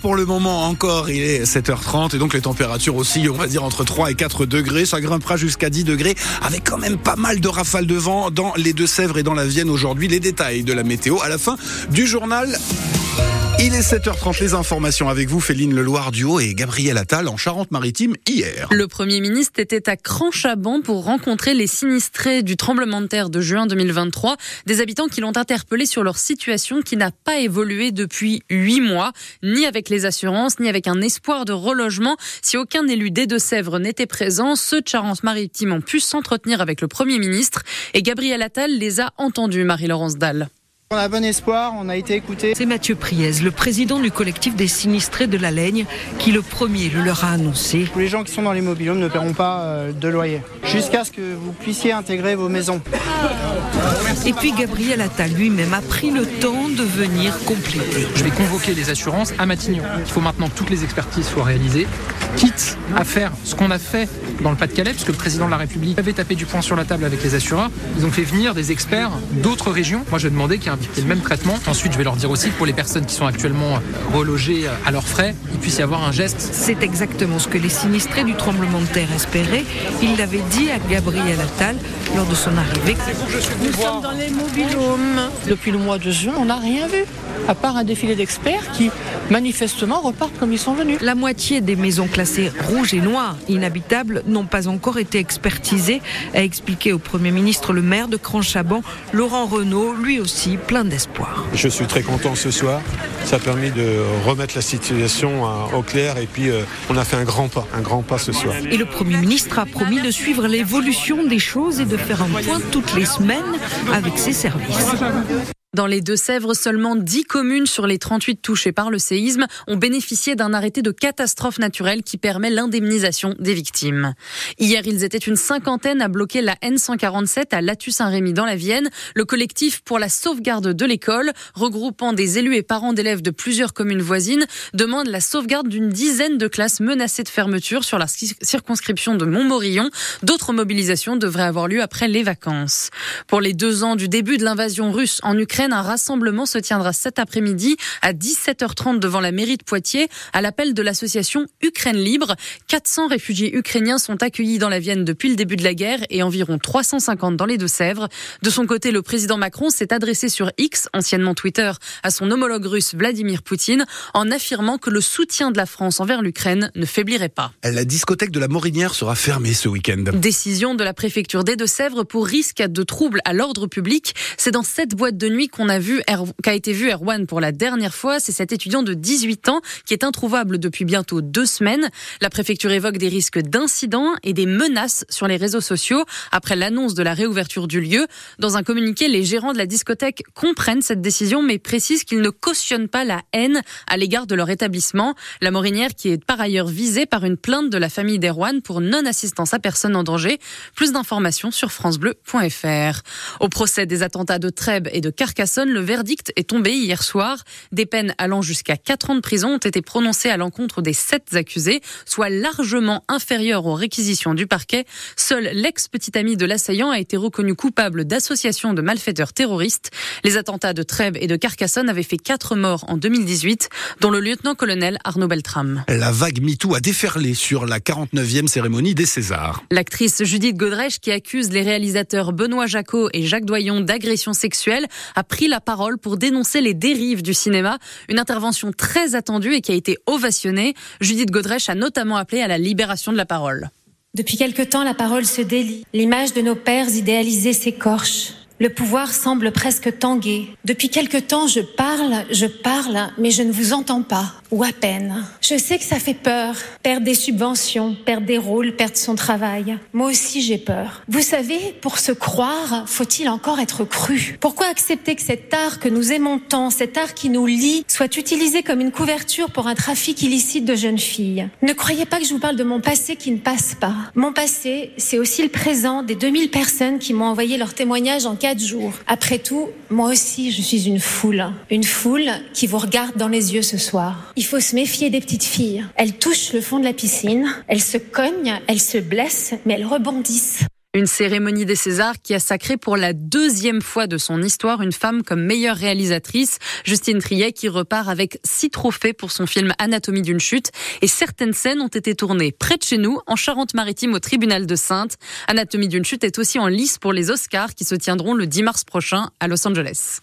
pour le moment encore. Il est 7h30 et donc les températures aussi, on va dire entre 3 et 4 degrés. Ça grimpera jusqu'à 10 degrés avec quand même pas mal de rafales de vent dans les Deux-Sèvres et dans la Vienne aujourd'hui. Les détails de la météo à la fin du journal. Il est 7h30, les informations avec vous, Féline Leloir-Duhaut et Gabriel Attal en Charente-Maritime hier. Le Premier ministre était à Cranchabon pour rencontrer les sinistrés du tremblement de terre de juin 2023, des habitants qui l'ont interpellé sur leur situation qui n'a pas évolué depuis huit mois, ni avec les assurances, ni avec un espoir de relogement. Si aucun élu des Deux-Sèvres n'était présent, ceux de Charente-Maritime ont pu s'entretenir avec le Premier ministre et Gabriel Attal les a entendus, Marie-Laurence Dalle. On a bon espoir, on a été écouté. C'est Mathieu Priez, le président du collectif des sinistrés de la Laigne, qui le premier le leur a annoncé. Tous les gens qui sont dans les mobilhomes ne paieront pas euh, de loyer, jusqu'à ce que vous puissiez intégrer vos maisons. Et puis Gabriel Attal lui-même a pris le temps de venir compléter. Je vais convoquer les assurances à Matignon. Il faut maintenant que toutes les expertises soient réalisées, quitte à faire ce qu'on a fait dans le Pas-de-Calais, puisque le président de la République avait tapé du poing sur la table avec les assureurs. Ils ont fait venir des experts d'autres régions. Moi, je vais demander qu'il y ait le même traitement. Ensuite, je vais leur dire aussi que pour les personnes qui sont actuellement relogées à leurs frais, il puisse y avoir un geste. C'est exactement ce que les sinistrés du tremblement de terre espéraient. Il l'avait dit à Gabriel Attal lors de son arrivée. Nous sommes dans les mobilhomes. Depuis le mois de juin, on n'a rien vu à part un défilé d'experts qui manifestement repartent comme ils sont venus. La moitié des maisons classées rouges et noires inhabitables n'ont pas encore été expertisées, a expliqué au Premier ministre le maire de Cranchaban, Laurent Renault, lui aussi plein d'espoir. Je suis très content ce soir. Ça a permis de remettre la situation au clair et puis euh, on a fait un grand pas, un grand pas ce soir. Et le Premier ministre a promis de suivre l'évolution des choses et de faire un point toutes les semaines avec ses services. Dans les Deux-Sèvres, seulement 10 communes sur les 38 touchées par le séisme ont bénéficié d'un arrêté de catastrophe naturelle qui permet l'indemnisation des victimes. Hier, ils étaient une cinquantaine à bloquer la N147 à Latu-Saint-Rémy dans la Vienne. Le collectif pour la sauvegarde de l'école, regroupant des élus et parents d'élèves de plusieurs communes voisines, demande la sauvegarde d'une dizaine de classes menacées de fermeture sur la circonscription de Montmorillon. D'autres mobilisations devraient avoir lieu après les vacances. Pour les deux ans du début de l'invasion russe en Ukraine, un rassemblement se tiendra cet après-midi à 17h30 devant la mairie de Poitiers à l'appel de l'association Ukraine Libre. 400 réfugiés ukrainiens sont accueillis dans la Vienne depuis le début de la guerre et environ 350 dans les Deux-Sèvres. De son côté, le président Macron s'est adressé sur X, anciennement Twitter, à son homologue russe Vladimir Poutine en affirmant que le soutien de la France envers l'Ukraine ne faiblirait pas. La discothèque de la Morinière sera fermée ce week-end. Décision de la préfecture des Deux-Sèvres pour risque de troubles à l'ordre public. C'est dans cette boîte de nuit qu'on a vu, qu'a été vu Erwan pour la dernière fois. C'est cet étudiant de 18 ans qui est introuvable depuis bientôt deux semaines. La préfecture évoque des risques d'incidents et des menaces sur les réseaux sociaux après l'annonce de la réouverture du lieu. Dans un communiqué, les gérants de la discothèque comprennent cette décision, mais précisent qu'ils ne cautionnent pas la haine à l'égard de leur établissement. La Morinière, qui est par ailleurs visée par une plainte de la famille d'Erwan pour non-assistance à personne en danger. Plus d'informations sur francebleu.fr. Au procès des attentats de Trèbes et de Carcassonne, le verdict est tombé hier soir. Des peines allant jusqu'à 4 ans de prison ont été prononcées à l'encontre des sept accusés, soit largement inférieures aux réquisitions du parquet. Seul l'ex-petit ami de l'assaillant a été reconnu coupable d'association de malfaiteurs terroristes. Les attentats de Trèbes et de Carcassonne avaient fait 4 morts en 2018, dont le lieutenant-colonel Arnaud Beltrame. La vague MeToo a déferlé sur la 49e cérémonie des Césars. L'actrice Judith Godrèche, qui accuse les réalisateurs Benoît Jacot et Jacques Doyon d'agression sexuelle, a pris la parole pour dénoncer les dérives du cinéma. Une intervention très attendue et qui a été ovationnée. Judith Godrèche a notamment appelé à la libération de la parole. Depuis quelque temps, la parole se délie. L'image de nos pères idéalisés s'écorche. Le pouvoir semble presque tanguer. Depuis quelque temps, je parle, je parle, mais je ne vous entends pas, ou à peine. Je sais que ça fait peur, perdre des subventions, perdre des rôles, perdre son travail. Moi aussi, j'ai peur. Vous savez, pour se croire, faut-il encore être cru? Pourquoi accepter que cet art que nous aimons tant, cet art qui nous lie, soit utilisé comme une couverture pour un trafic illicite de jeunes filles? Ne croyez pas que je vous parle de mon passé qui ne passe pas. Mon passé, c'est aussi le présent des 2000 personnes qui m'ont envoyé leur témoignage en cas Après tout, moi aussi, je suis une foule. Une foule qui vous regarde dans les yeux ce soir. Il faut se méfier des petites filles. Elles touchent le fond de la piscine, elles se cognent, elles se blessent, mais elles rebondissent. Une cérémonie des Césars qui a sacré pour la deuxième fois de son histoire une femme comme meilleure réalisatrice. Justine Triet qui repart avec six trophées pour son film Anatomie d'une chute. Et certaines scènes ont été tournées près de chez nous, en Charente-Maritime, au tribunal de Sainte. Anatomie d'une chute est aussi en lice pour les Oscars qui se tiendront le 10 mars prochain à Los Angeles.